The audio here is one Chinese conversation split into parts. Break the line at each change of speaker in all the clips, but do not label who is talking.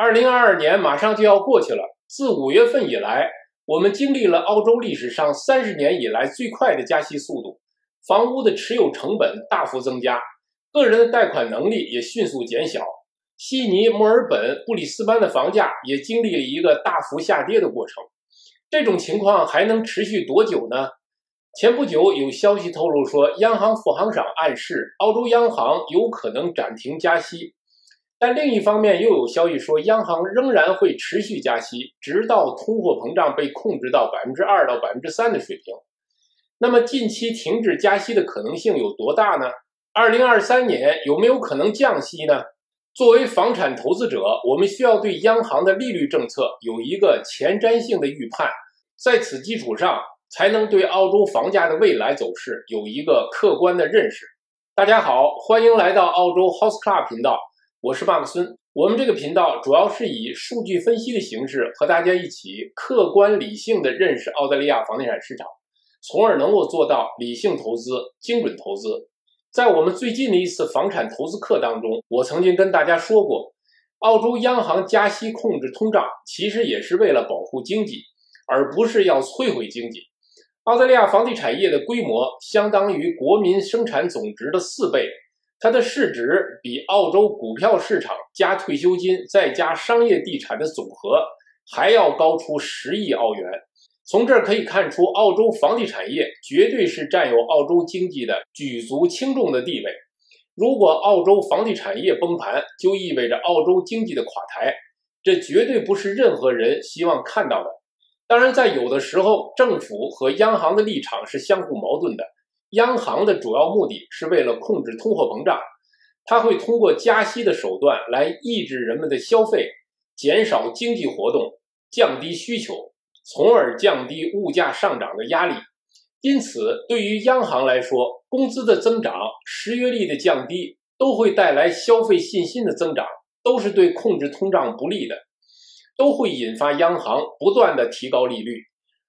二零二二年马上就要过去了，自五月份以来，我们经历了澳洲历史上三十年以来最快的加息速度，房屋的持有成本大幅增加，个人的贷款能力也迅速减小。悉尼、墨尔本、布里斯班的房价也经历了一个大幅下跌的过程。这种情况还能持续多久呢？前不久有消息透露说，央行副行长暗示澳洲央行有可能暂停加息。但另一方面，又有消息说，央行仍然会持续加息，直到通货膨胀被控制到百分之二到百分之三的水平。那么，近期停止加息的可能性有多大呢？二零二三年有没有可能降息呢？作为房产投资者，我们需要对央行的利率政策有一个前瞻性的预判，在此基础上，才能对澳洲房价的未来走势有一个客观的认识。大家好，欢迎来到澳洲 House Club 频道。我是马克孙，我们这个频道主要是以数据分析的形式和大家一起客观理性的认识澳大利亚房地产市场，从而能够做到理性投资、精准投资。在我们最近的一次房产投资课当中，我曾经跟大家说过，澳洲央行加息控制通胀，其实也是为了保护经济，而不是要摧毁经济。澳大利亚房地产业的规模相当于国民生产总值的四倍。它的市值比澳洲股票市场加退休金再加商业地产的总和还要高出十亿澳元。从这可以看出，澳洲房地产业绝对是占有澳洲经济的举足轻重的地位。如果澳洲房地产业崩盘，就意味着澳洲经济的垮台，这绝对不是任何人希望看到的。当然，在有的时候，政府和央行的立场是相互矛盾的。央行的主要目的是为了控制通货膨胀，它会通过加息的手段来抑制人们的消费，减少经济活动，降低需求，从而降低物价上涨的压力。因此，对于央行来说，工资的增长、失业率的降低都会带来消费信心的增长，都是对控制通胀不利的，都会引发央行不断的提高利率。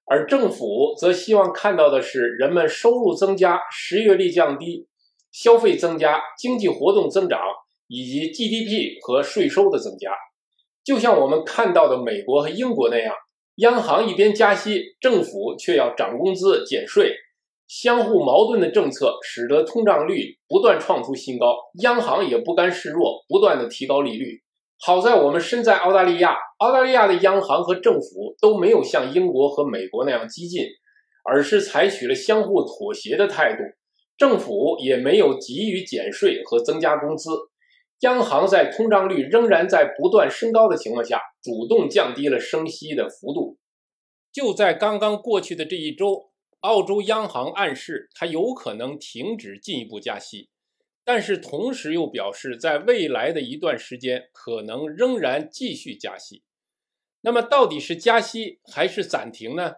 而政府则希望看到的是人们收入增加、失业率降低、消费增加、经济活动增长以及 GDP 和税收的增加。就像我们看到的美国和英国那样，央行一边加息，政府却要涨工资、减税，相互矛盾的政策使得通胀率不断创出新高，央行也不甘示弱，不断的提高利率。好在我们身在澳大利亚，澳大利亚的央行和政府都没有像英国和美国那样激进，而是采取了相互妥协的态度。政府也没有急于减税和增加工资，央行在通胀率仍然在不断升高的情况下，主动降低了升息的幅度。就在刚刚过去的这一周，澳洲央行暗示它有可能停止进一步加息。但是同时又表示，在未来的一段时间可能仍然继续加息。那么到底是加息还是暂停呢？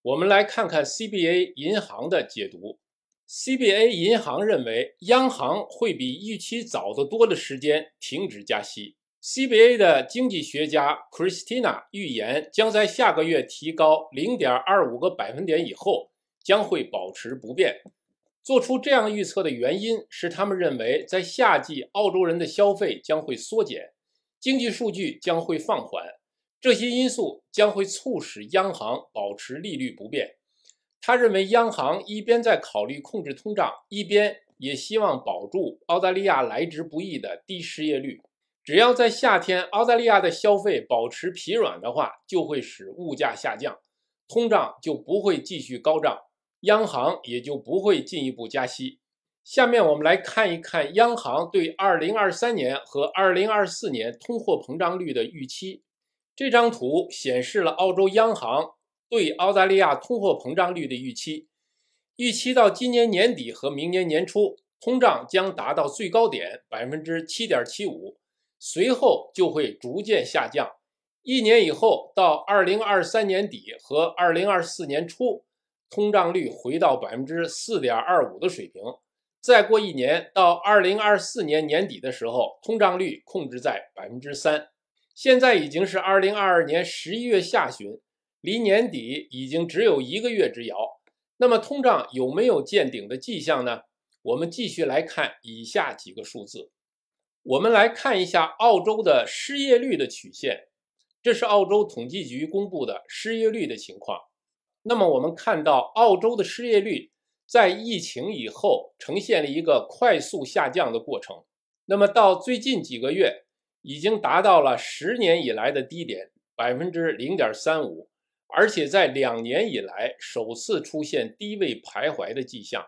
我们来看看 CBA 银行的解读。CBA 银行认为，央行会比预期早得多的时间停止加息。CBA 的经济学家 Christina 预言，将在下个月提高0.25个百分点以后，将会保持不变。做出这样预测的原因是，他们认为在夏季，澳洲人的消费将会缩减，经济数据将会放缓，这些因素将会促使央行保持利率不变。他认为，央行一边在考虑控制通胀，一边也希望保住澳大利亚来之不易的低失业率。只要在夏天，澳大利亚的消费保持疲软的话，就会使物价下降，通胀就不会继续高涨。央行也就不会进一步加息。下面我们来看一看央行对2023年和2024年通货膨胀率的预期。这张图显示了澳洲央行对澳大利亚通货膨胀率的预期。预期到今年年底和明年年初，通胀将达到最高点百分之七点七五，随后就会逐渐下降。一年以后，到2023年底和2024年初。通胀率回到百分之四点二五的水平，再过一年到二零二四年年底的时候，通胀率控制在百分之三。现在已经是二零二二年十一月下旬，离年底已经只有一个月之遥。那么通胀有没有见顶的迹象呢？我们继续来看以下几个数字。我们来看一下澳洲的失业率的曲线，这是澳洲统计局公布的失业率的情况。那么我们看到，澳洲的失业率在疫情以后呈现了一个快速下降的过程。那么到最近几个月，已经达到了十年以来的低点，百分之零点三五，而且在两年以来首次出现低位徘徊的迹象。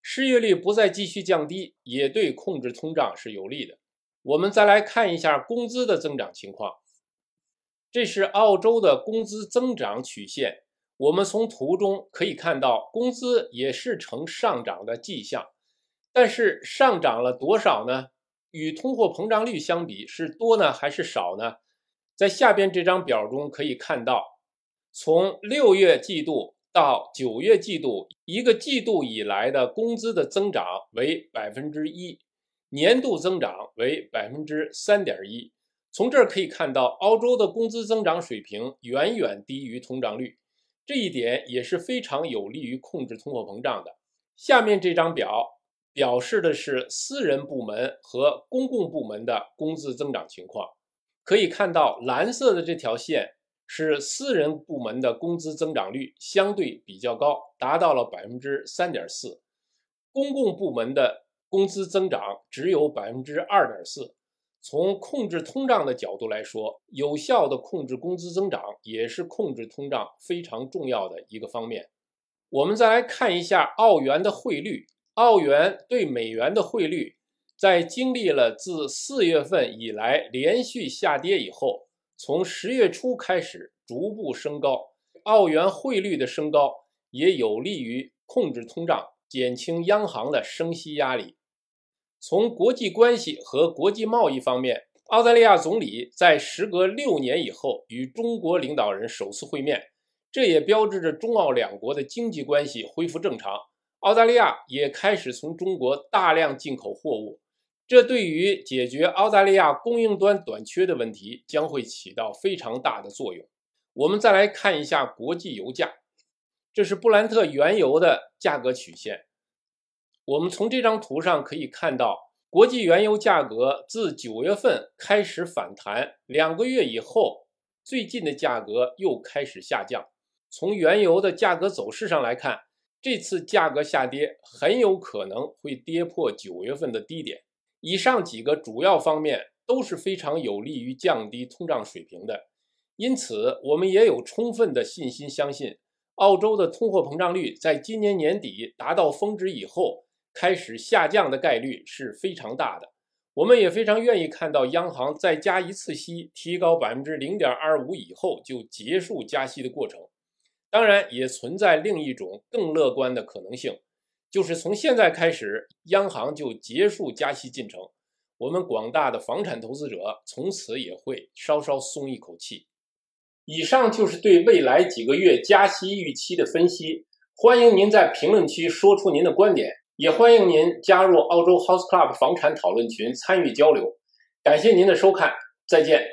失业率不再继续降低，也对控制通胀是有利的。我们再来看一下工资的增长情况，这是澳洲的工资增长曲线。我们从图中可以看到，工资也是呈上涨的迹象，但是上涨了多少呢？与通货膨胀率相比是多呢还是少呢？在下边这张表中可以看到，从六月季度到九月季度，一个季度以来的工资的增长为百分之一。年度增长为百分之三点一，从这儿可以看到，澳洲的工资增长水平远远低于通胀率，这一点也是非常有利于控制通货膨胀的。下面这张表表示的是私人部门和公共部门的工资增长情况，可以看到蓝色的这条线是私人部门的工资增长率相对比较高，达到了百分之三点四，公共部门的。工资增长只有百分之二点四。从控制通胀的角度来说，有效的控制工资增长也是控制通胀非常重要的一个方面。我们再来看一下澳元的汇率，澳元对美元的汇率在经历了自四月份以来连续下跌以后，从十月初开始逐步升高。澳元汇率的升高也有利于控制通胀，减轻央行的升息压力。从国际关系和国际贸易方面，澳大利亚总理在时隔六年以后与中国领导人首次会面，这也标志着中澳两国的经济关系恢复正常。澳大利亚也开始从中国大量进口货物，这对于解决澳大利亚供应端短缺的问题将会起到非常大的作用。我们再来看一下国际油价，这是布兰特原油的价格曲线。我们从这张图上可以看到，国际原油价格自九月份开始反弹，两个月以后，最近的价格又开始下降。从原油的价格走势上来看，这次价格下跌很有可能会跌破九月份的低点。以上几个主要方面都是非常有利于降低通胀水平的，因此我们也有充分的信心相信，澳洲的通货膨胀率在今年年底达到峰值以后。开始下降的概率是非常大的，我们也非常愿意看到央行再加一次息，提高百分之零点二五以后就结束加息的过程。当然，也存在另一种更乐观的可能性，就是从现在开始，央行就结束加息进程，我们广大的房产投资者从此也会稍稍松一口气。以上就是对未来几个月加息预期的分析，欢迎您在评论区说出您的观点。也欢迎您加入澳洲 House Club 房产讨论群参与交流，感谢您的收看，再见。